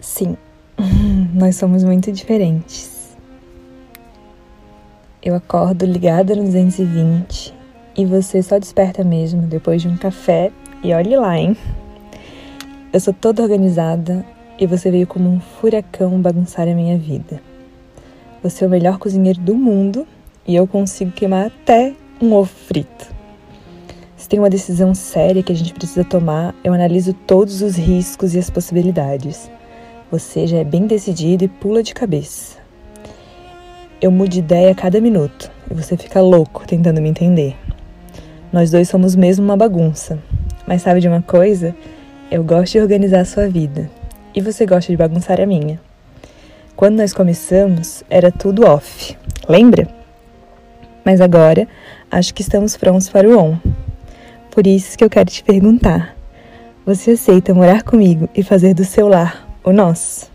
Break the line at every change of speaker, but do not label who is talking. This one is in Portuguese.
Sim, nós somos muito diferentes. Eu acordo ligada no 220 e você só desperta mesmo depois de um café e olhe lá, hein? Eu sou toda organizada e você veio como um furacão bagunçar a minha vida. Você é o melhor cozinheiro do mundo e eu consigo queimar até um ovo frito. Se tem uma decisão séria que a gente precisa tomar, eu analiso todos os riscos e as possibilidades. Você já é bem decidido e pula de cabeça. Eu mudo de ideia a cada minuto e você fica louco tentando me entender. Nós dois somos mesmo uma bagunça. Mas sabe de uma coisa? Eu gosto de organizar a sua vida e você gosta de bagunçar a minha. Quando nós começamos, era tudo off, lembra? Mas agora acho que estamos prontos para o on. Por isso que eu quero te perguntar: você aceita morar comigo e fazer do seu lar o nosso.